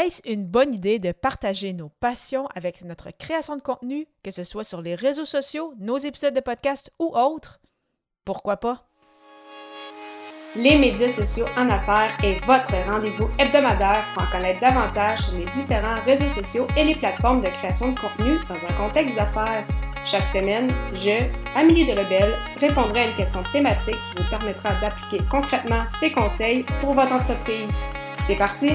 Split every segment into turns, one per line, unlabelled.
Est-ce une bonne idée de partager nos passions avec notre création de contenu, que ce soit sur les réseaux sociaux, nos épisodes de podcast ou autres? Pourquoi pas?
Les médias sociaux en affaires est votre rendez-vous hebdomadaire pour en connaître davantage sur les différents réseaux sociaux et les plateformes de création de contenu dans un contexte d'affaires. Chaque semaine, je, Amélie de Rebelle, répondrai à une question thématique qui vous permettra d'appliquer concrètement ces conseils pour votre entreprise. C'est parti!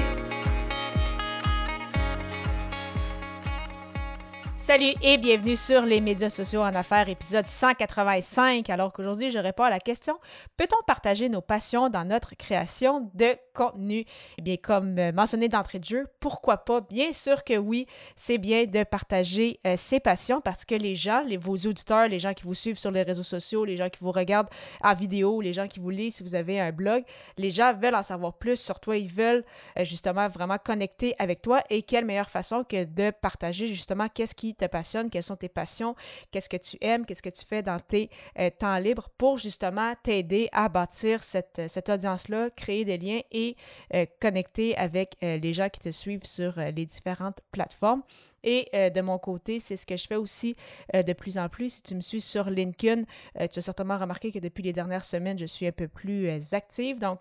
Salut et bienvenue sur les médias sociaux en affaires, épisode 185. Alors qu'aujourd'hui, je réponds à la question peut-on partager nos passions dans notre création de contenu. Eh bien, comme euh, mentionné d'entrée de jeu, pourquoi pas? Bien sûr que oui, c'est bien de partager euh, ses passions parce que les gens, les, vos auditeurs, les gens qui vous suivent sur les réseaux sociaux, les gens qui vous regardent en vidéo, les gens qui vous lisent si vous avez un blog, les gens veulent en savoir plus sur toi, ils veulent euh, justement vraiment connecter avec toi. Et quelle meilleure façon que de partager justement qu'est-ce qui te passionne, quelles sont tes passions, qu'est-ce que tu aimes, qu'est-ce que tu fais dans tes temps libres pour justement t'aider à bâtir cette, cette audience-là, créer des liens et euh, connecter avec les gens qui te suivent sur les différentes plateformes. Et de mon côté, c'est ce que je fais aussi de plus en plus. Si tu me suis sur LinkedIn, tu as certainement remarqué que depuis les dernières semaines, je suis un peu plus active. Donc,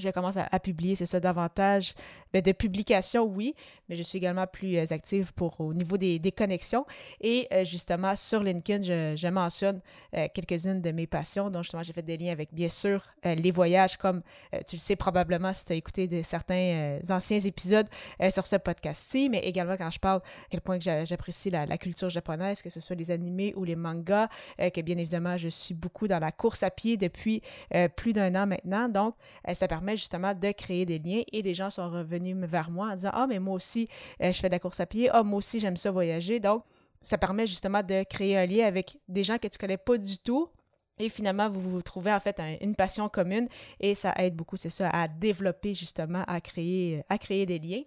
je commence à, publier, c'est ça, davantage ben, de publications, oui, mais je suis également plus euh, active pour au niveau des, connexions. Et euh, justement, sur LinkedIn, je, mentionne euh, quelques-unes de mes passions. Donc, justement, j'ai fait des liens avec, bien sûr, les voyages, comme tu le sais probablement si tu as écouté certains anciens épisodes sur ce podcast-ci, mais également quand je parle à quel point j'apprécie la, la, culture japonaise, que ce soit les animés ou les mangas, que bien évidemment, je suis beaucoup dans la course à pied depuis plus d'un an maintenant. Donc, ça permet justement de créer des liens et des gens sont revenus vers moi en disant Ah, mais moi aussi, euh, je fais de la course à pied. Ah, moi aussi, j'aime ça voyager. Donc, ça permet justement de créer un lien avec des gens que tu connais pas du tout. Et finalement, vous vous trouvez en fait une passion commune et ça aide beaucoup, c'est ça, à développer justement, à créer, à créer des liens.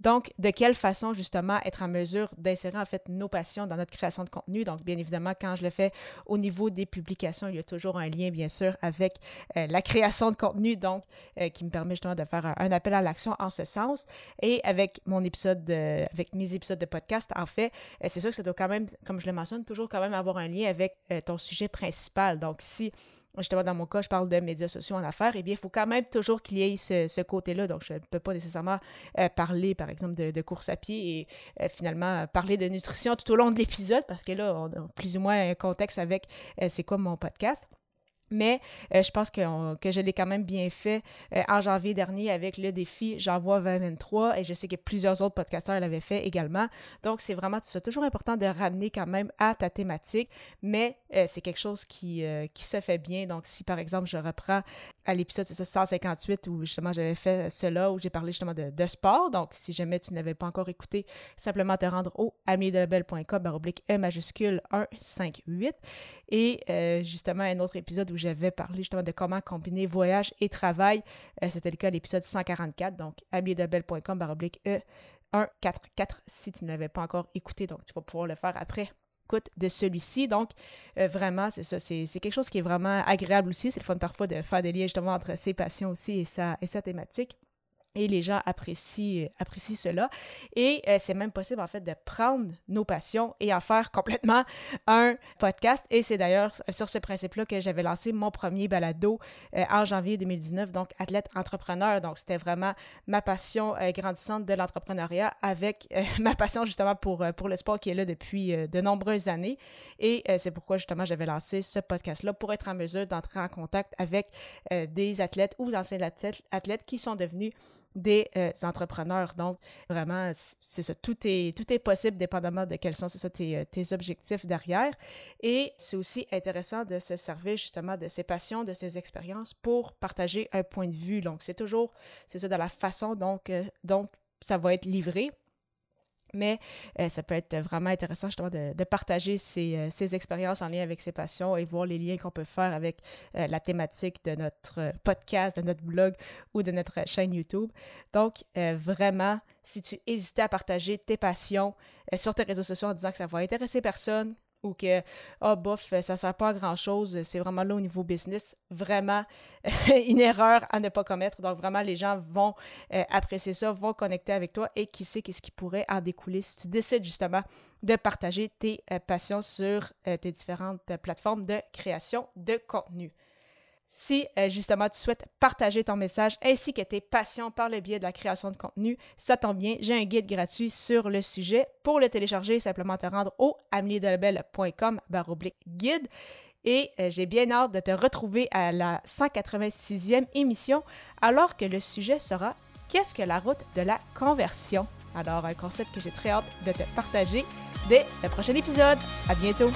Donc, de quelle façon, justement, être en mesure d'insérer, en fait, nos passions dans notre création de contenu? Donc, bien évidemment, quand je le fais au niveau des publications, il y a toujours un lien, bien sûr, avec euh, la création de contenu, donc, euh, qui me permet justement de faire un, appel à l'action en ce sens. Et avec mon épisode, de, avec mes épisodes de podcast, en fait, euh, c'est sûr que ça doit quand même, comme je le mentionne, toujours quand même avoir un lien avec ton sujet principal. Donc, si justement, dans mon cas, je parle de médias sociaux en affaires, eh bien, il faut quand même toujours qu'il y ait ce, côté-là. Donc, je ne peux pas nécessairement euh, parler, par exemple, de, course à pied et euh, finalement parler de nutrition tout au long de l'épisode, parce que là, on a plus ou moins un contexte avec euh, c'est quoi mon podcast. Mais euh, je pense que, je l'ai quand même bien fait euh, en janvier dernier avec le défi J'envoie 2023 et je sais que plusieurs autres podcasteurs l'avaient fait également. Donc, c'est vraiment c'est toujours important de ramener quand même à ta thématique, mais euh, c'est quelque chose qui, qui se fait bien. Donc, si par exemple, je reprends à l'épisode 158 où justement j'avais fait cela, où j'ai parlé justement de, sport. Donc, si jamais tu n'avais pas encore écouté, simplement te rendre au amiedelabel.com baroblique E majuscule 158. Et justement, un autre épisode où j'avais parlé justement de comment combiner voyage et travail. Euh, c'était le cas à l'épisode 144, donc abliedebel.com baroblique E144 si tu ne l'avais pas encore écouté, donc tu vas pouvoir le faire après écoute de celui-ci. Donc, euh, vraiment, c'est ça. C'est quelque chose qui est vraiment agréable aussi. C'est le fun parfois de faire des liens justement entre ses passions aussi et et sa thématique. Et les gens apprécient, euh, cela. Et euh, c'est même possible, en fait, de prendre nos passions et en faire complètement un podcast. Et c'est d'ailleurs sur ce principe-là que j'avais lancé mon premier balado euh, en janvier 2019, donc athlète entrepreneur. Donc, c'était vraiment ma passion grandissante de l'entrepreneuriat avec ma passion justement pour, pour le sport qui est là depuis de nombreuses années. Et c'est pourquoi justement j'avais lancé ce podcast-là pour être en mesure d'entrer en contact avec des athlètes ou anciens athlètes, athlètes qui sont devenus des euh, entrepreneurs. Donc, vraiment, c'est ça, tout est, tout est possible dépendamment de quels sont euh, tes, objectifs derrière. Et c'est aussi intéressant de se servir justement de ses passions, de ses expériences pour partager un point de vue. Donc, c'est toujours, c'est ça, de la façon dont, euh, donc ça va être livré. Mais euh, ça peut être vraiment intéressant justement de, partager euh, ses, expériences en lien avec ses passions et voir les liens qu'on peut faire avec euh, la thématique de notre podcast, de notre blog ou de notre chaîne YouTube. Donc, vraiment, si tu hésitais à partager tes passions sur tes réseaux sociaux en disant que ça va intéresser personne, ou que, ah, oh, bof, ça sert pas à grand-chose, c'est vraiment là au niveau business, vraiment une erreur à ne pas commettre. Donc, vraiment, les gens vont euh, apprécier ça, vont connecter avec toi et qui sait qu'est-ce qui pourrait en découler si tu décides justement de partager tes euh, passions sur euh, tes différentes plateformes de création de contenu. Si justement tu souhaites partager ton message ainsi que tes passions par le biais de la création de contenu, ça tombe bien, j'ai un guide gratuit sur le sujet. Pour le télécharger, simplement te rendre au ameliedelabel.com guide. Et j'ai bien hâte de te retrouver à la 186e émission alors que le sujet sera Qu'est-ce que la route de la conversion? Alors, un concept que j'ai très hâte de te partager dès le prochain épisode. À bientôt!